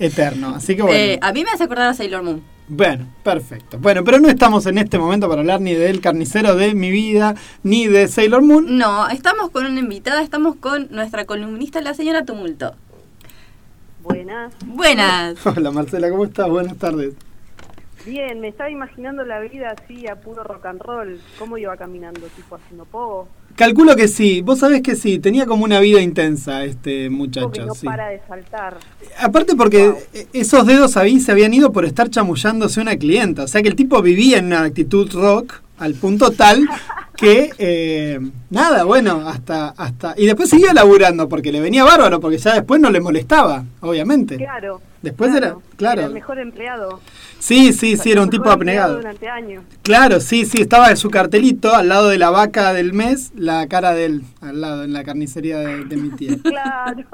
eterno. Así que bueno. Eh, a mí me hace acordar a Sailor Moon. Bueno, perfecto. Bueno, pero no estamos en este momento para hablar ni del carnicero de mi vida, ni de Sailor Moon. No, estamos con una invitada, estamos con nuestra columnista, la señora Tumulto. Buenas. Buenas. Hola Marcela, ¿cómo estás? Buenas tardes. Bien, me estaba imaginando la vida así a puro rock and roll. ¿Cómo iba caminando? ¿Tipo haciendo pogo? Calculo que sí, vos sabés que sí, tenía como una vida intensa este muchacho. No sí. para de saltar. Aparte porque Wow. esos dedos ahí se habían ido por estar chamullándose una clienta, o sea que el tipo vivía en una actitud rock al punto tal que eh, nada, bueno, hasta hasta y después seguía laburando porque le venía bárbaro porque ya después no le molestaba, obviamente. Claro. Después era- claro. Era el mejor empleado. Sí, sí, sí, era un tipo abnegado. Durante años. Claro, sí, sí, estaba en su cartelito al lado de la vaca del mes, la cara de él, al lado, en la carnicería de, de mi tía. Claro.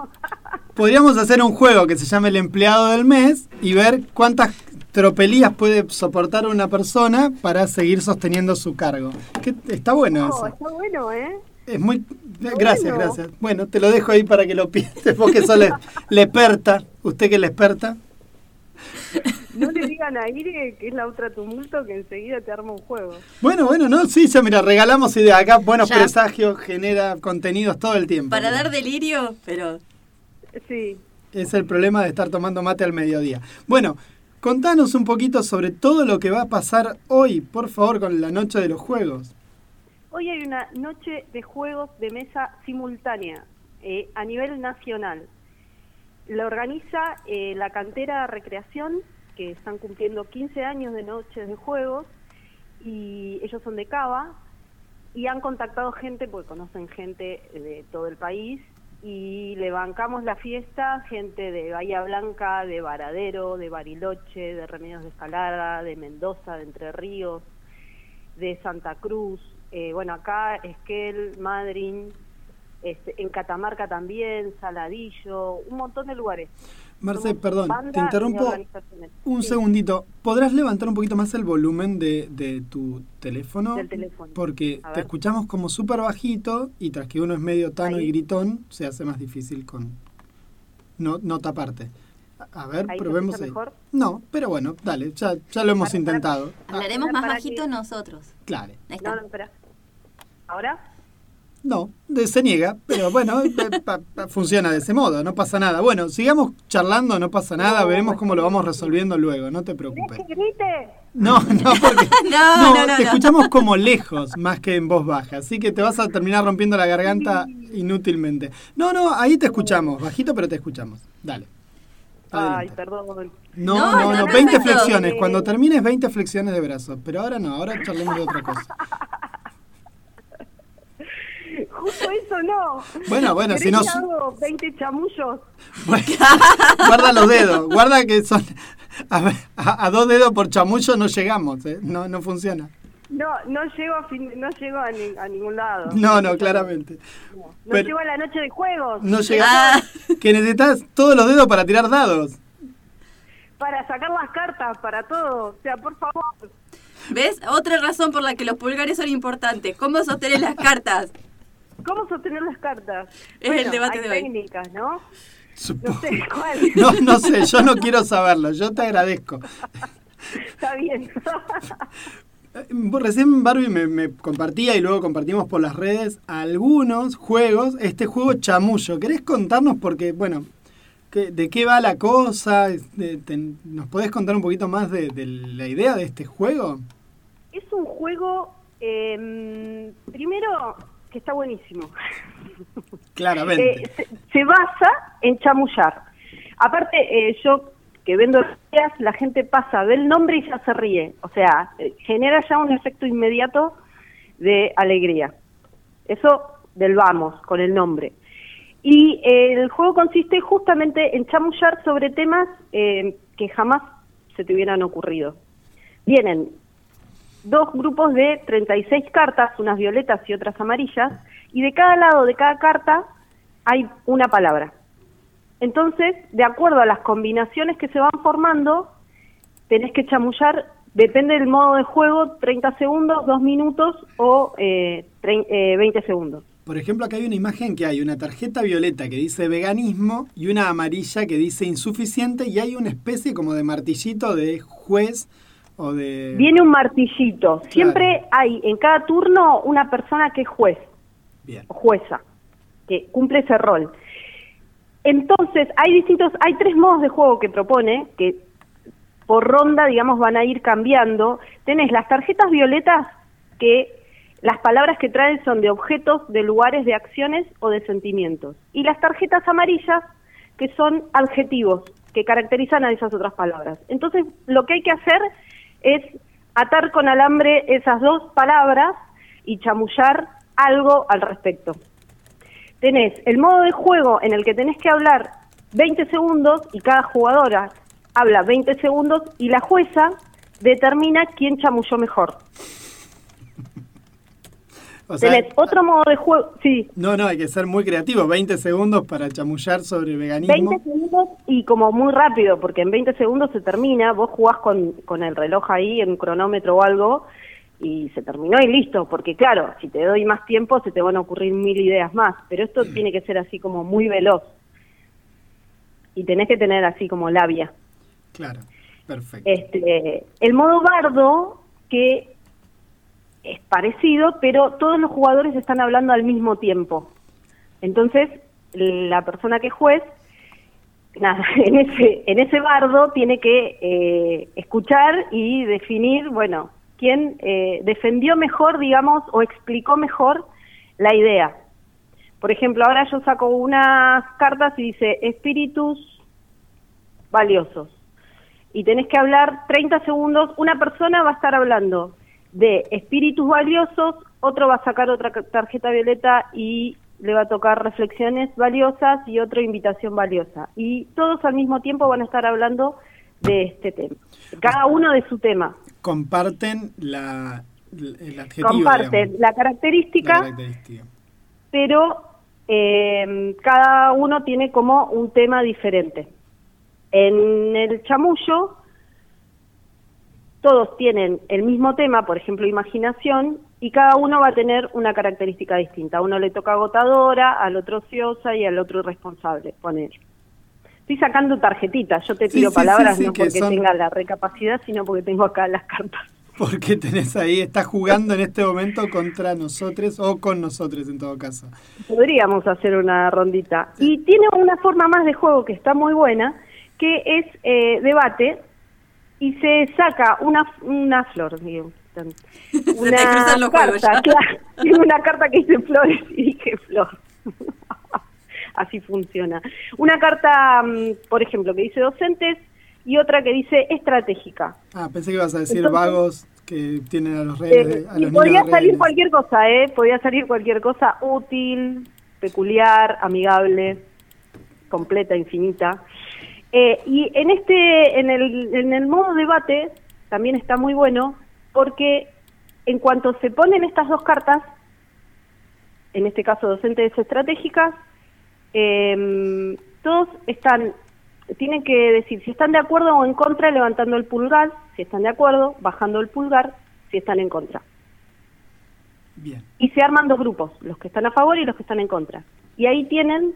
Podríamos hacer un juego que se llame el empleado del mes y ver cuántas tropelías puede soportar una persona para seguir sosteniendo su cargo. Que está bueno Oh, eso. está bueno, ¿eh? Es muy... Está Gracias, bueno. gracias. Bueno, te lo dejo ahí para que lo pienses, porque eso le, le experta. ¿Usted que le experta? No le digan a Ire que es la otra tumulto que enseguida te arma un juego. Bueno, bueno, no, sí, ya mira, regalamos ideas. Acá buenos Ya. presagios, genera contenidos todo el tiempo. Para Mira. dar delirio, pero Sí. Es el problema de estar tomando mate al mediodía. Bueno, contanos un poquito sobre todo lo que va a pasar hoy, por favor, con la noche de los juegos. Hoy hay una noche de juegos de mesa simultánea eh, a nivel nacional. La organiza eh, la cantera Recreación, que están cumpliendo 15 años de noches de juegos, y ellos son de Cava, y han contactado gente, porque conocen gente de todo el país, y le bancamos la fiesta, gente de Bahía Blanca, de Varadero, de Bariloche, de Remedios de Escalada, de Mendoza, de Entre Ríos, de Santa Cruz, eh, bueno, acá Esquel, Madryn, este, en Catamarca también, Saladillo, un montón de lugares. Marce, Somos perdón, te interrumpo un Sí. segundito. ¿Podrás levantar un poquito más el volumen de, de tu teléfono? Del teléfono. Porque te escuchamos como súper bajito y tras que uno es medio tano Ahí. y gritón, se hace más difícil con no, no taparte. A, ver, ¿Ahí probemos mejor? No, pero bueno, dale, ya, ya lo hemos Para- intentado. Hablaremos para más que- bajito nosotros. claro. Ahí está. No, no, espera. ¿Ahora? No, de- se niega, pero bueno, eh, pa- pa- funciona de ese modo, no pasa nada. Bueno, sigamos charlando, no pasa nada, No, veremos cómo lo vamos resolviendo luego, no te ¿Querés preocupes. que grite? No, no, porque No, no, no, no, te no. escuchamos como lejos, más que en voz baja, así que te vas a terminar rompiendo la garganta inútilmente. No, no, ahí te escuchamos, bajito, pero te escuchamos. Dale. Ay, perdón. No, No, no, no, 20 perfecto. flexiones. Cuando termines, 20 flexiones de brazos. Pero ahora no, ahora charlemos de otra cosa. Justo eso no. Bueno, bueno, ¿Querés si no- que hago 20 chamullos? Bueno, guarda los dedos, guarda que son. A, ver, a- a dos dedos por chamullo no llegamos, ¿eh? no, no funciona. No, no llego a, fin- no llego a, ni- a ningún lado. No, no, claramente. No, no Pero- llego a la noche de juegos. No llega. Ah. Que necesitas todos los dedos para tirar dados. Para sacar las cartas, para todo. O sea, por favor. ¿Ves? Otra razón por la que los pulgares son importantes. ¿Cómo sostener las cartas? ¿Cómo sostener las cartas? Es el debate hay de hoy. técnicas, ¿no? No Supongo. sé cuál. No, no sé, yo no quiero saberlo, yo te agradezco. Está bien. Recién Barbie me, me compartía y luego compartimos por las redes algunos juegos. Este juego chamullo, ¿querés contarnos? Porque, bueno, ¿qué- ¿de qué va la cosa? De- te- ¿Nos podés contar un poquito más de, de la idea de este juego? es un juego, eh, primero, que está buenísimo. Claramente. Eh, se, se basa en chamullar. Aparte, eh, yo que vendo ideas, la gente pasa, ve el nombre y ya se ríe. O sea, eh, genera ya un efecto inmediato de alegría. Eso del vamos, con el nombre. Y eh, el juego consiste justamente en chamullar sobre temas eh, que jamás se te hubieran ocurrido. Vienen dos grupos de 36 cartas, unas violetas y otras amarillas, y de cada lado de cada carta hay una palabra. Entonces, de acuerdo a las combinaciones que se van formando, tenés que chamullar, depende del modo de juego, 30 segundos, 2 minutos o eh, eh, 20 segundos. Por ejemplo, acá hay una imagen que hay una tarjeta violeta que dice veganismo y una amarilla que dice insuficiente y hay una especie como de martillito de juez o de... Viene un martillito. Siempre hay en cada turno una persona que es juez Bien. o jueza, que cumple ese rol. Entonces, hay distintos, hay tres modos de juego que propone, que por ronda, digamos, van a ir cambiando. Tenés las tarjetas violetas, que las palabras que traen son de objetos, de lugares, de acciones o de sentimientos. Y las tarjetas amarillas, que son adjetivos, que caracterizan a esas otras palabras. Entonces, lo que hay que hacer es atar con alambre esas dos palabras y chamullar algo al respecto tenés el modo de juego en el que tenés que hablar 20 segundos y cada jugadora habla 20 segundos y la jueza determina quién chamulló mejor. O sea, tenés otro modo de juego, sí, no, no, hay que ser muy creativo. 20 segundos para chamullar sobre el veganismo. 20 segundos y como muy rápido, porque en 20 segundos se termina, vos jugás con, con el reloj ahí, en un cronómetro o algo, y se terminó y listo, porque claro, si te doy más tiempo se te van a ocurrir mil ideas más, pero esto tiene que ser así como muy veloz. Y tenés que tener así como labia. Claro, perfecto. Este, el modo bardo, que es parecido, pero todos los jugadores están hablando al mismo tiempo. Entonces, la persona que es juez, nada, en ese, en ese bardo tiene que eh, escuchar y definir, bueno, quién eh, defendió mejor, digamos, o explicó mejor la idea. Por ejemplo, ahora yo saco unas cartas y dice espíritus valiosos. Y tenés que hablar 30 segundos, una persona va a estar hablando de espíritus valiosos, otro va a sacar otra tarjeta violeta y le va a tocar reflexiones valiosas y otro invitación valiosa. Y todos al mismo tiempo van a estar hablando de este tema. Cada uno de su tema. Comparten la, el adjetivo. Comparten la característica. pero eh, cada uno tiene como un tema diferente. En el chamullo, todos tienen el mismo tema, por ejemplo, imaginación, y cada uno va a tener una característica distinta. A uno le toca agotadora, al otro ociosa y al otro irresponsable, poner. Estoy sacando tarjetitas, yo te tiro sí, palabras sí, sí, no que porque son- tenga la recapacidad, sino porque tengo acá las cartas. Porque tenés ahí, estás jugando en este momento contra nosotros o con nosotros en todo caso. Podríamos hacer una rondita. Y tiene una forma más de juego que está muy buena, que es eh, debate y se saca una, una flor, digo. te cruzan los juegos ya. claro. Tiene una carta que dice flores y dije flor. Así funciona. Una carta, mm, por ejemplo, que dice docentes y otra que dice estratégica. Ah, pensé que ibas a decir Entonces- vagos que tienen a los Eh, de- a y los podría niños de salir cualquier cosa, ¿eh? Podría salir cualquier cosa útil, peculiar, amigable, completa, infinita. Eh, y en este, en el, en el modo debate también está muy bueno porque en cuanto se ponen estas dos cartas, en este caso docentes estratégicas, eh, todos están, tienen que decir si están de acuerdo o en contra levantando el pulgar, si están de acuerdo, bajando el pulgar, si están en contra. Bien. Y se arman dos grupos, los que están a favor y los que están en contra. Y ahí tienen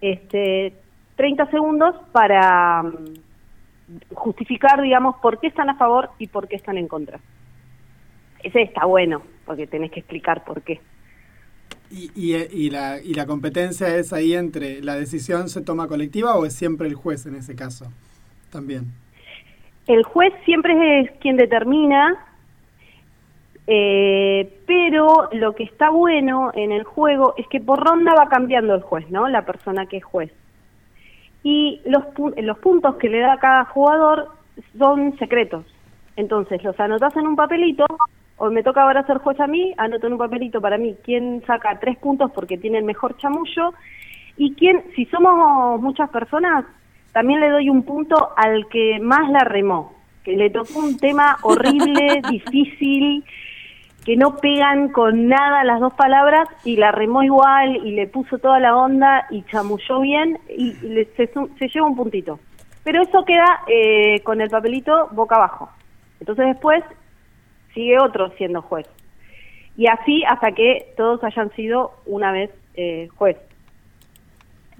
este, 30 segundos para mm, justificar, digamos, por qué están a favor y por qué están en contra. Ese está bueno, porque tenés que explicar por qué. Y, y, y la, ¿Y la competencia es ahí entre la decisión se toma colectiva o es siempre el juez en ese caso? También. El juez siempre es quien determina, eh, pero lo que está bueno en el juego es que por ronda va cambiando el juez, ¿no? La persona que es juez. Y los, pu- los puntos que le da cada jugador son secretos. Entonces los anotás en un papelito, o me toca ahora ser juez a mí, anoto en un papelito para mí quién saca tres puntos porque tiene el mejor chamullo, y quién, si somos muchas personas, también le doy un punto al que más la remó, que le tocó un tema horrible, difícil, que no pegan con nada las dos palabras y la remó igual y le puso toda la onda y chamulló bien y le- se, se lleva un puntito. Pero eso queda eh, con el papelito boca abajo. Entonces después sigue otro siendo juez. Y así hasta que todos hayan sido una vez eh, juez.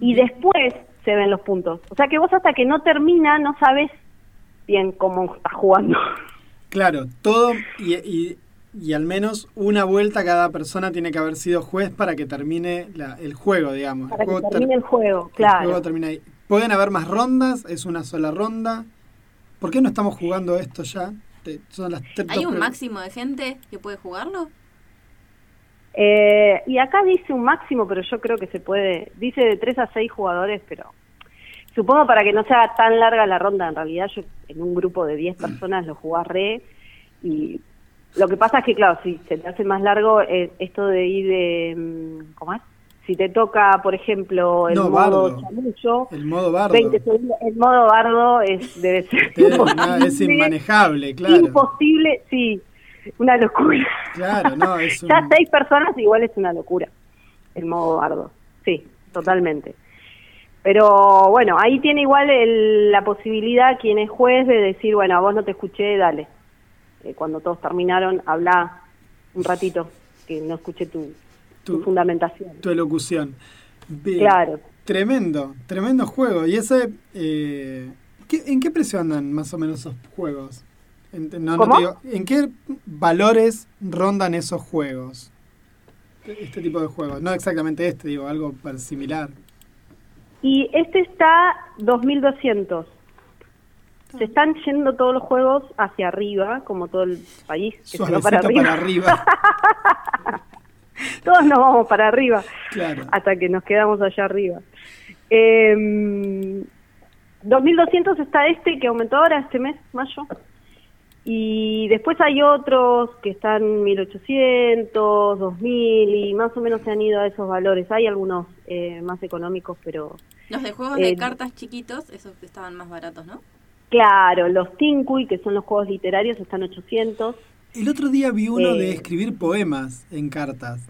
Y después se ven los puntos. O sea que vos hasta que no termina no sabes bien cómo estás jugando. Claro, todo y, y, y al menos una vuelta cada persona tiene que haber sido juez para que termine la, el juego, digamos. Para el que ter- termine el juego, el claro. juego termina ahí. ¿Pueden haber más rondas? ¿Es una sola ronda? ¿Por qué no estamos jugando esto ya? Te- Son las tres- ¿Hay un máximo de gente que puede jugarlo? Eh, y acá dice un máximo, pero yo creo que se puede, dice de 3 a 6 jugadores, pero supongo para que no sea tan larga la ronda, en realidad yo en un grupo de 10 personas lo jugué re y lo que pasa es que claro, si se te hace más largo, eh, esto de ir de, mm, ¿cómo es? Si te toca, por ejemplo, el No, modo chamullo, El modo bardo. 20 segundos, el modo bardo es, debe ser no, imposible, es inmanejable, claro. imposible, sí, una locura. Claro, no, es un... Ya seis personas igual es una locura, el modo bardo. Sí, totalmente. Pero bueno, ahí tiene igual el- la posibilidad quien es juez de decir, bueno, a vos no te escuché, dale. Eh, cuando todos terminaron, habla un ratito, que no escuché tu, tu, Tu- fundamentación. tu elocución. Bien. Claro. Tremendo, tremendo juego. ¿Y ese, eh, ¿qué- en qué precio andan más o menos esos juegos? En, no, te digo, ¿En qué valores rondan esos juegos? Este tipo de juegos. No exactamente este, digo, algo similar. Y este está 2200. Se están yendo todos los juegos hacia arriba, como todo el país, que se va para arriba. para arriba. Todos nos vamos para arriba. Claro. hasta que nos quedamos allá arriba. Eh, 2200 está este que aumentó ahora este mes, mayo. Y después hay otros que están 1800, 2000 y más o menos se han ido a esos valores. Hay algunos eh, más económicos, pero Los de juegos de Eh, cartas chiquitos, esos que estaban más baratos, ¿no? claro, los Tinkui, que son los juegos literarios, están 800. El otro día vi uno de Eh. escribir poemas en cartas.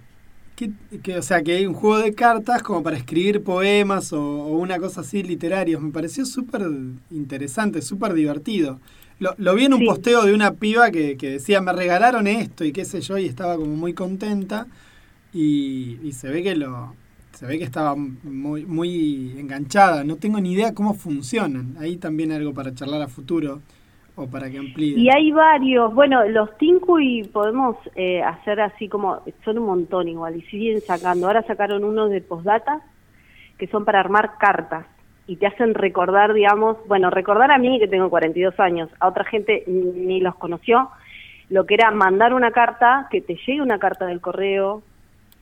Que, que, o sea, que hay un juego de cartas como para escribir poemas o, o una cosa así literarios. Me pareció súper interesante, súper divertido. Lo, lo vi en un Sí. posteo de una piba que, que decía, me regalaron esto y qué sé yo, y estaba como muy contenta. Y, y se ve que lo se ve que estaba muy, muy enganchada. No tengo ni idea cómo funcionan. Ahí también algo para charlar a futuro o para que amplíe. Y hay varios, bueno, los Tinkui podemos eh, hacer así como, son un montón igual, y siguen sacando. Ahora sacaron unos de postdata que son para armar cartas y te hacen recordar, digamos, bueno, recordar a mí que tengo 42 años, a otra gente ni los conoció, lo que era mandar una carta, que te llegue una carta del correo,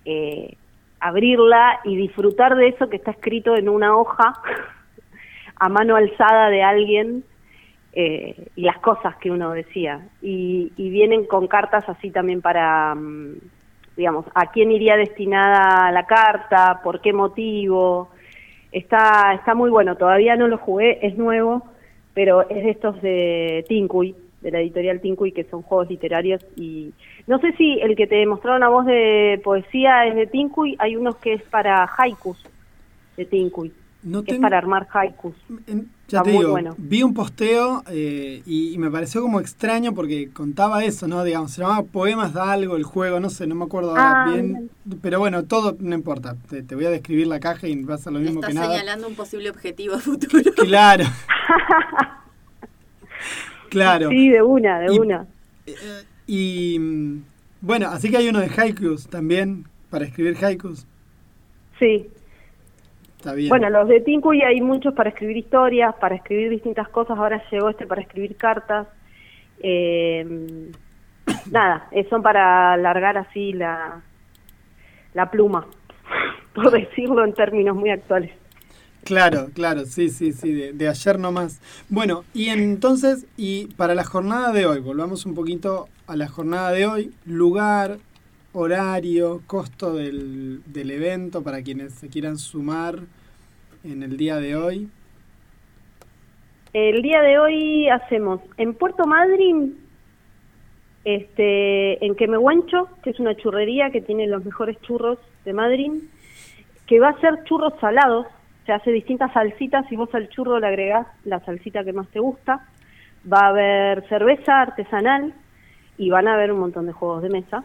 eh, abrirla y disfrutar de eso que está escrito en una hoja a mano alzada de alguien eh, y las cosas que uno decía. Y, y vienen con cartas así también para, mm, digamos, a quién iría destinada la carta, por qué motivo. Está, está muy bueno, todavía no lo jugué, es nuevo, pero es de estos de Tinkuy, de la editorial Tinkuy, que son juegos literarios. Y no sé si el que te mostraron a vos de poesía es de Tinkuy, hay unos que es para haikus de Tinkuy, No que es para armar haikus. En- ya Está te muy digo, bueno. vi un posteo eh, y, y me pareció como extraño porque contaba eso, ¿no? Digamos, se llamaba Poemas de algo el juego, no sé, no me acuerdo ahora Ah, bien. Pero bueno, todo no importa. Te, te voy a describir la caja y va a ser lo mismo que nada. señalando un posible objetivo futuro. Claro. claro. Sí, de una, de Y- una. Eh, y mm, bueno, así que hay uno de haikus también, para escribir haikus. Sí. Está bien. Bueno, los de Tinkuy hay muchos para escribir historias, para escribir distintas cosas. Ahora llegó este para escribir cartas. Eh, nada, eh, son para alargar así la, la pluma, por decirlo en términos muy actuales. Claro, claro, sí, sí, sí, de, de ayer nomás. Bueno, y entonces, y para la jornada de hoy, volvamos un poquito a la jornada de hoy, lugar, horario, costo del, del evento para quienes se quieran sumar en el día de hoy. El día de hoy hacemos en Puerto Madryn, este, en Quemehuancho, que es una churrería que tiene los mejores churros de Madryn, que va a ser churros salados, se hace distintas salsitas y vos al churro le agregás la salsita que más te gusta. Va a haber cerveza artesanal y van a haber un montón de juegos de mesa.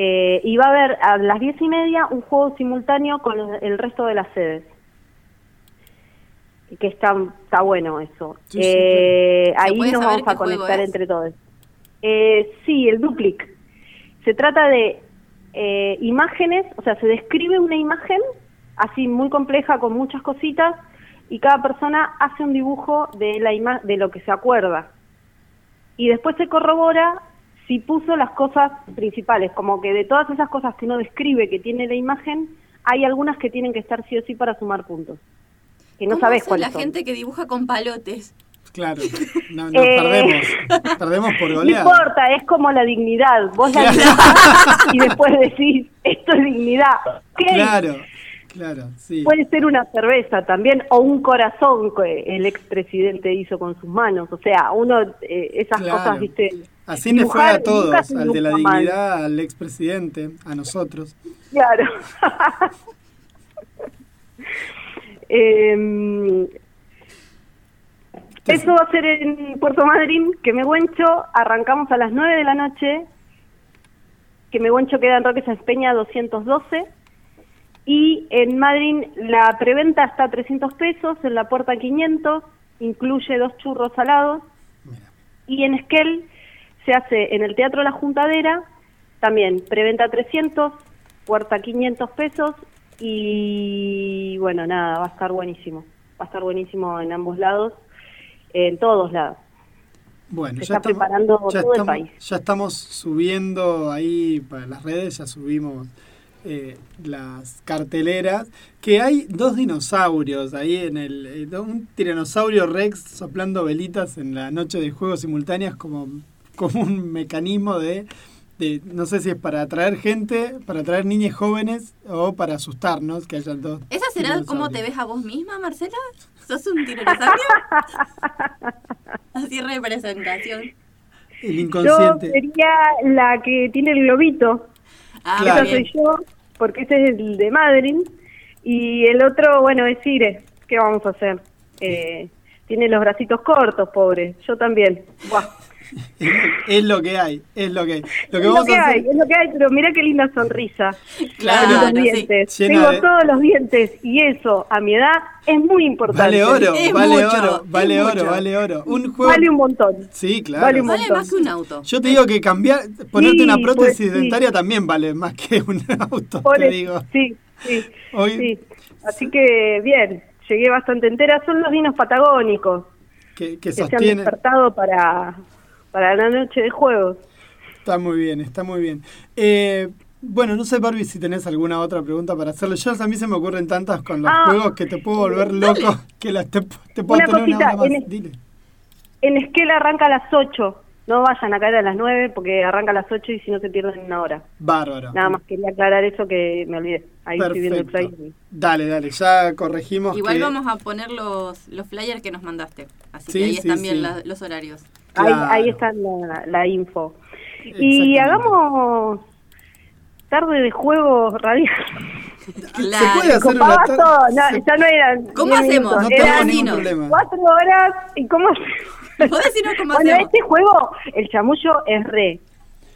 Eh, y va a haber a las diez y media un juego simultáneo con el- resto de las sedes. Que está, está bueno eso. Sí, sí, Eh, ¿Se ahí nos vamos a conectar entre todos. Eh, sí, el Duplic. Se trata de eh, imágenes, o sea, se describe una imagen así muy compleja con muchas cositas y cada persona hace un dibujo de la ima- de lo que se acuerda. Y después se corrobora si puso las cosas principales, como que de todas esas cosas que uno describe que tiene la imagen, hay algunas que tienen que estar sí o sí para sumar puntos. Que no ¿Cómo sabes cuáles la son. gente que dibuja con palotes? Claro, no, nos Eh. perdemos. Perdemos por No goleada. importa, es como la dignidad. Vos la Claro. y después decís, esto es dignidad. Claro, claro, sí. Puede ser una cerveza también o un corazón que el expresidente hizo con sus manos. O sea, uno, eh, esas Claro. cosas, viste. Así le fue a todos, al de la dibuja mal. dignidad, al expresidente, a nosotros. Claro. Em, eso va a ser en Puerto Madryn, que me guencho, arrancamos a las 9 de la noche, que me guencho queda en Roque Sáenz Peña 212, y en Madryn la preventa está a 300 pesos, en la puerta 500, incluye dos churros salados, Mira, y en Esquel se hace en el Teatro La Juntadera, también preventa 300, puerta 500 pesos y bueno, nada, va a estar buenísimo. Va a estar buenísimo en ambos lados, en todos lados. Bueno, Se ya está estamos, preparando ya todo el país. ya estamos subiendo ahí para las redes, ya subimos eh, las carteleras, que hay dos dinosaurios ahí en el... eh, un tiranosaurio rex soplando velitas en la noche de juegos simultáneas como, como un mecanismo de, de... No sé si es para atraer gente, para atraer niñas jóvenes o para asustarnos, que hayan dos... ¿Esa será cómo te ves a vos misma, Marcela? ¿Sos un tiranosaurio? Así representación. El Yo inconsciente. sería la que tiene el globito, Ah, Claro. esa soy yo, porque ese es el de Madrid, y el otro, bueno, es Ire. ¿Qué vamos a hacer? Eh, tiene los bracitos cortos, pobre. Yo también. Buah. Es lo que hay, es lo que hay. Lo que es lo vamos que a hacer... hay, es lo que hay, pero mira qué linda sonrisa. Claro, los dientes. Llena Tengo de- todos los dientes y eso a mi edad es muy importante. Vale oro, Es vale mucho, oro, vale oro, mucho. vale oro. Un juego. Vale un montón. Sí, claro. vale un Vale montón. más que un auto. Yo te digo que cambiar, ponerte Sí, una prótesis pues, sí. dentaria también vale más que un auto, Por te digo. Sí, sí, Hoy- sí. Así que bien, llegué bastante entera. Son los dinos patagónicos Que, que que se han despertado para, para la noche de juegos. Está muy bien, está muy bien. Eh, bueno, no sé, Barbie, si tenés alguna otra pregunta para hacerle. Yo a mí se me ocurren tantas con los Ah. juegos que te puedo volver loco que las te, te puedo Una tener una hora más. en Dile. En Esquel arranca a las 8. No vayan a caer a las 9 porque arranca a las 8 y si no se pierden una hora. Bárbaro. Nada más quería aclarar eso que me olvidé. Ahí estoy viendo el flyer. Dale, dale, ya corregimos. Igual que- vamos a poner los, los flyers que nos mandaste. Así Sí, que ahí sí, están bien sí. la- los horarios. Ahí, Claro. ahí está la, la info. Y hagamos tarde de juego radial. Claro. puede hacer una Copaba tar- todo, no, se- ya no eran. ¿Cómo 10 hacemos? No eran ningún Dinos. problema. cuatro horas. ¿Y cómo decirnos cómo Bueno, hacemos? este juego, el chamullo es re.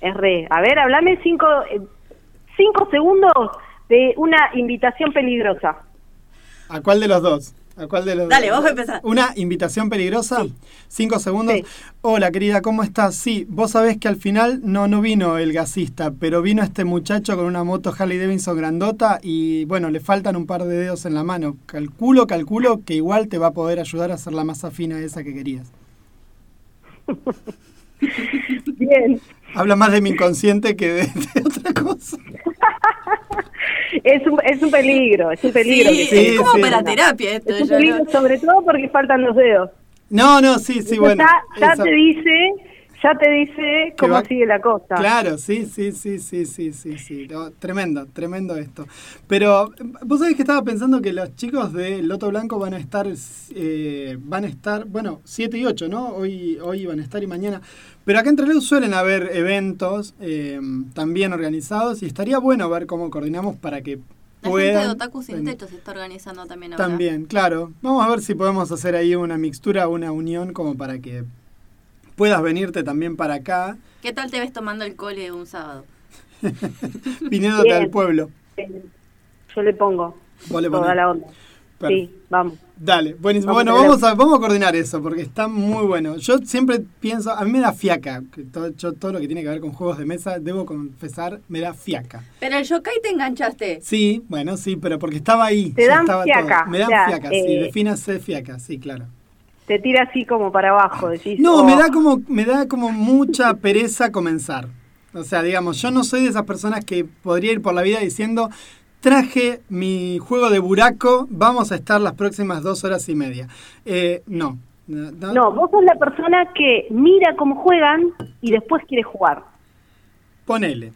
Es re. A ver, hablame cinco, eh, cinco segundos de una invitación peligrosa. ¿A cuál de los dos? ¿A cuál de los Dale, vos. ¿Una invitación peligrosa? Cinco segundos. Sí. Hola, querida, ¿cómo estás? Sí, vos sabés que al final no, no vino el gasista, pero vino este muchacho con una moto Harley Davidson grandota y bueno, le faltan un par de dedos en la mano. Calculo, calculo que igual te va a poder ayudar a hacer la masa fina esa que querías. Bien. Habla más de mi inconsciente que de, de otra cosa. Es un, es un peligro, es un peligro. Sí, que es como sí. para terapia esto. Es un peligro ¿no? sobre todo porque faltan los dedos. No, no, sí, sí, Eso bueno. ya, ya te dice, ya te dice cómo va- sigue la cosa. Claro, sí, sí, sí, sí, sí, sí, sí. No, tremendo, tremendo esto. Pero vos sabés que estaba pensando que los chicos de Loto Blanco van a estar, eh, van a estar, bueno, 7 y 8, ¿no? Hoy, hoy van a estar y mañana. Pero acá en Trelew suelen haber eventos eh, también organizados y estaría bueno ver cómo coordinamos para que La gente de puedan. Otaku Sin Techo se está organizando también ahora. También, claro. Vamos a ver si podemos hacer ahí una mixtura, una unión como para que puedas venirte también para acá. ¿Qué tal te ves tomando el cole un sábado? Viniéndote al pueblo. Yo le pongo Vos le toda la onda. Sí, vamos. Dale, buenísimo. Vamos bueno, a vamos a, vamos a coordinar eso porque está muy bueno. Yo siempre pienso, a mí me da fiaca. Que todo, yo todo lo que tiene que ver con juegos de mesa, debo confesar, me da fiaca. Pero el yokai te enganchaste. Sí, bueno, sí, pero porque estaba ahí. Te dan estaba fiaca, todo. Me dan o sea, fiaca, sí, eh, defínase fiaca, sí, claro. Te tira así como para abajo. Decís, No, oh, me da como me da como mucha pereza comenzar. O sea, digamos, yo no soy de esas personas que podría ir por la vida diciendo traje mi juego de buraco, vamos a estar las próximas dos horas y media. Eh, no, no, no. No, vos sos la persona que mira cómo juegan y después quiere jugar. Ponele.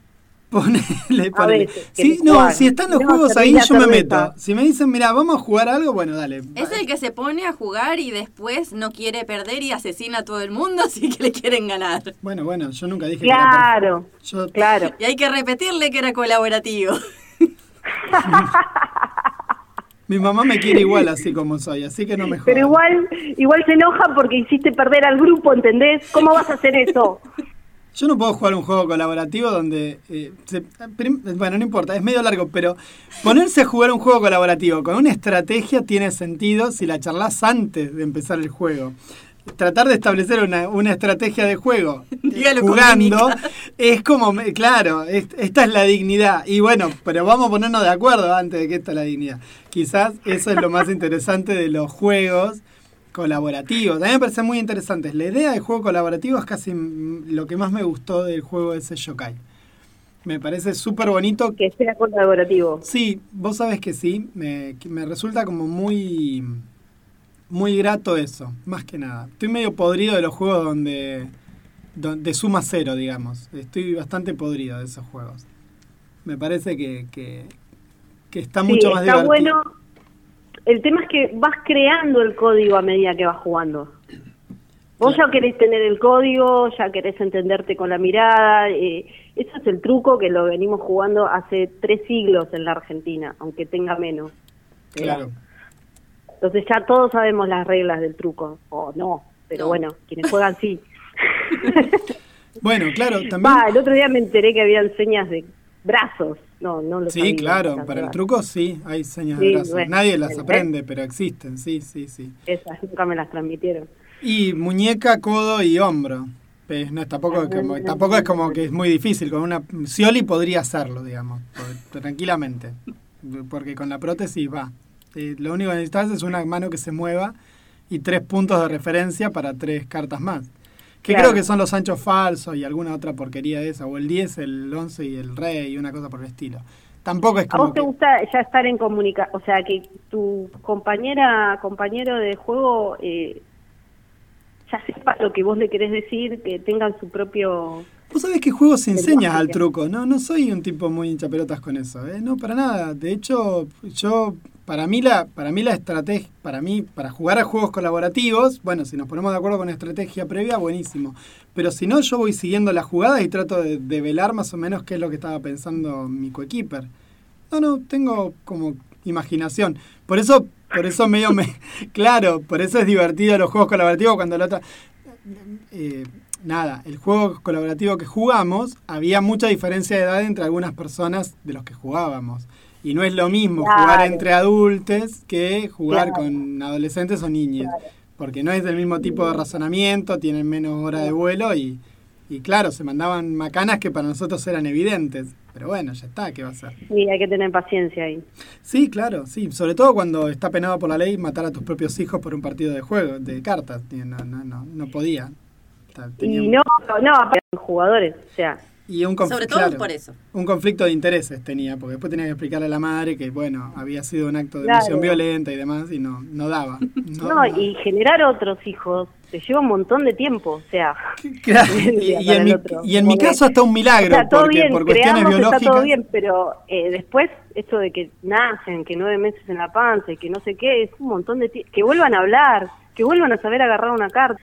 Ponele, ponele. veces Sí, querés no, jugar. si están los No, juegos ahí, yo me meto. Si me dicen, mira, vamos a jugar algo, bueno, dale. Es el que se pone a jugar y después no quiere perder y asesina a todo el mundo, así que le quieren ganar. Bueno, bueno, yo nunca dije que era Claro. Yo, claro. Y hay que repetirle que era colaborativo. Mi mamá me quiere igual así como soy, así que no me jodas. Pero igual, igual se enoja porque hiciste perder al grupo, ¿entendés? ¿Cómo vas a hacer eso? Yo no puedo jugar un juego colaborativo donde... eh, se- bueno, no importa, es medio largo, pero ponerse a jugar un juego colaborativo con una estrategia tiene sentido si la charlas antes de empezar el juego. Tratar de establecer una, una estrategia de juego Dígalo jugando es como, claro, es- esta es la dignidad. Y bueno, pero vamos a ponernos de acuerdo antes de que esta es la dignidad. Quizás eso es lo más interesante de los juegos colaborativos. A mí me parece muy interesante. La idea de juego colaborativo es casi lo que más me gustó del juego de ese Yokai. Me parece súper bonito. Que sea colaborativo. Sí, vos sabes que sí. Me, que me resulta como muy, muy grato eso, más que nada. Estoy medio podrido de los juegos donde, don- de suma cero, digamos. Estoy bastante podrido de esos juegos. Me parece que, que, que está Sí, mucho más está divertido. bueno. El tema es que vas creando el código a medida que vas jugando. Vos ya querés tener el código, ya querés entenderte con la mirada. eh, eso es el truco que lo venimos jugando hace tres siglos en la Argentina, aunque tenga menos. Claro. Entonces ya todos sabemos las reglas del truco, o no, pero No. bueno, quienes juegan sí. Bueno, claro, también. El otro día me enteré que habían señas de brazos. No, no lo Sí, sabía, claro, la para el truco sí, hay señas Sí, de brazos. bueno, Nadie las bueno, aprende, pero existen, sí, sí, sí. Esas nunca me las transmitieron. Y muñeca, codo y hombro. Pues no, tampoco, es como, tampoco es como que es muy difícil. Con una Scioli podría hacerlo, digamos, tranquilamente. Porque con la prótesis va. Eh, lo único que necesitas es una mano que se mueva y tres puntos de referencia para tres cartas más. Que Claro. creo que son los anchos falsos y alguna otra porquería de esa. O el 10, el 11 y el rey y una cosa por el estilo. Tampoco es ¿A como vos te que- gusta ya estar en comunicación? O sea, que tu compañera, compañero de juego eh, ya sepa lo que vos le querés decir, que tengan su propio... Vos sabés que juegos se enseñas Lenguaje, al truco, no no soy un tipo muy hinchapelotas con eso, ¿eh? no para nada. De hecho, yo para mí la para mí la estrategia, para mí para jugar a juegos colaborativos, bueno, si nos ponemos de acuerdo con estrategia previa, buenísimo. Pero si no, yo voy siguiendo las jugadas y trato de, de velar más o menos qué es lo que estaba pensando mi coequiper. No, no, tengo como imaginación. Por eso por eso medio me claro, por eso es divertido los juegos colaborativos cuando la otra eh, nada, el juego colaborativo que jugamos, había mucha diferencia de edad entre algunas personas de los que jugábamos. Y no es lo mismo Claro. jugar entre adultos que jugar Claro. con adolescentes o niños. Porque no es del mismo tipo de razonamiento, tienen menos hora de vuelo y, y claro, se mandaban macanas que para nosotros eran evidentes. Pero bueno, ya está, ¿qué va a ser? Sí, hay que tener paciencia ahí. Sí, claro, sí. Sobre todo cuando está penado por la ley matar a tus propios hijos por un partido de juego, de cartas. No, no, no, no podía. Tenía Y un- no, no, aparte de jugadores, o sea, Y un Sobre todo claro, por eso. Un conflicto de intereses tenía, porque después tenía que explicarle a la madre que, bueno, había sido un acto de Claro. emoción violenta y demás, y no, no daba. No, no, y generar otros hijos te lleva un montón de tiempo, o sea, Claro, y, en mi, otro. y en mi Como que- caso hasta un milagro, o sea, todo porque bien, por cuestiones creamos, biológicas... está todo bien, pero eh, después esto de que nacen, que nueve meses en la panza y que no sé qué, es un montón de tiempo, que vuelvan a hablar, que vuelvan a saber agarrar una carta.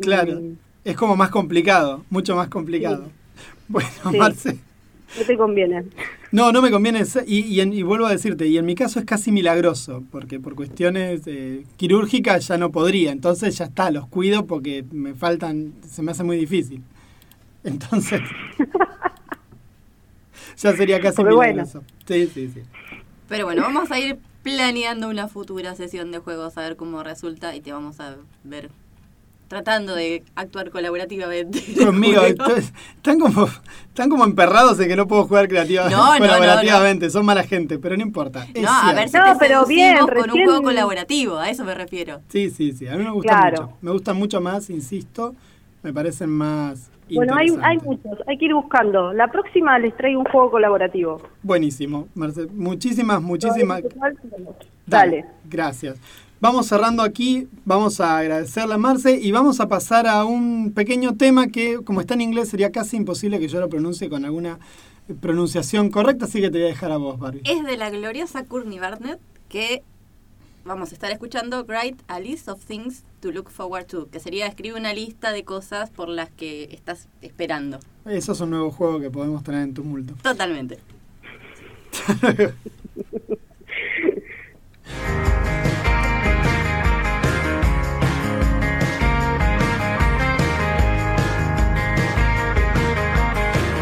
Claro, es como más complicado, mucho más complicado. Bueno, Sí. Marce... No te conviene. No, no me conviene. Y, y, en- y vuelvo a decirte, y en mi caso es casi milagroso, porque por cuestiones eh, quirúrgicas ya no podría. Entonces ya está, los cuido porque me faltan, se me hace muy difícil. Entonces, ya sería casi bueno. milagroso. Sí, sí, sí. Pero bueno, vamos a ir planeando una futura sesión de juegos a ver cómo resulta y te vamos a ver tratando de actuar colaborativamente. Conmigo, están como, están como emperrados de que no puedo jugar creativa, No, no, colaborativamente, son mala gente, pero no importa. es No, a ver si te pero bien, con un juego colaborativo, a eso me refiero. Sí, sí, sí, a mí me gustan Claro. mucho. Me gustan mucho más, insisto, me parecen más Bueno, hay, hay muchos, hay que ir buscando. La próxima les traigo un juego colaborativo. Buenísimo, Marce. Muchísimas, muchísimas. Dale. Gracias. Vamos cerrando aquí, vamos a agradecerle a Marce y vamos a pasar a un pequeño tema que, como está en inglés, sería casi imposible que yo lo pronuncie con alguna pronunciación correcta, así que te voy a dejar a vos, Barbie. Es de la gloriosa Courtney Barnett que vamos a estar escuchando Write a List of Things to Look Forward to, que sería escribe una lista de cosas por las que estás esperando. Eso es un nuevo juego que podemos tener en Tumulto. Totalmente.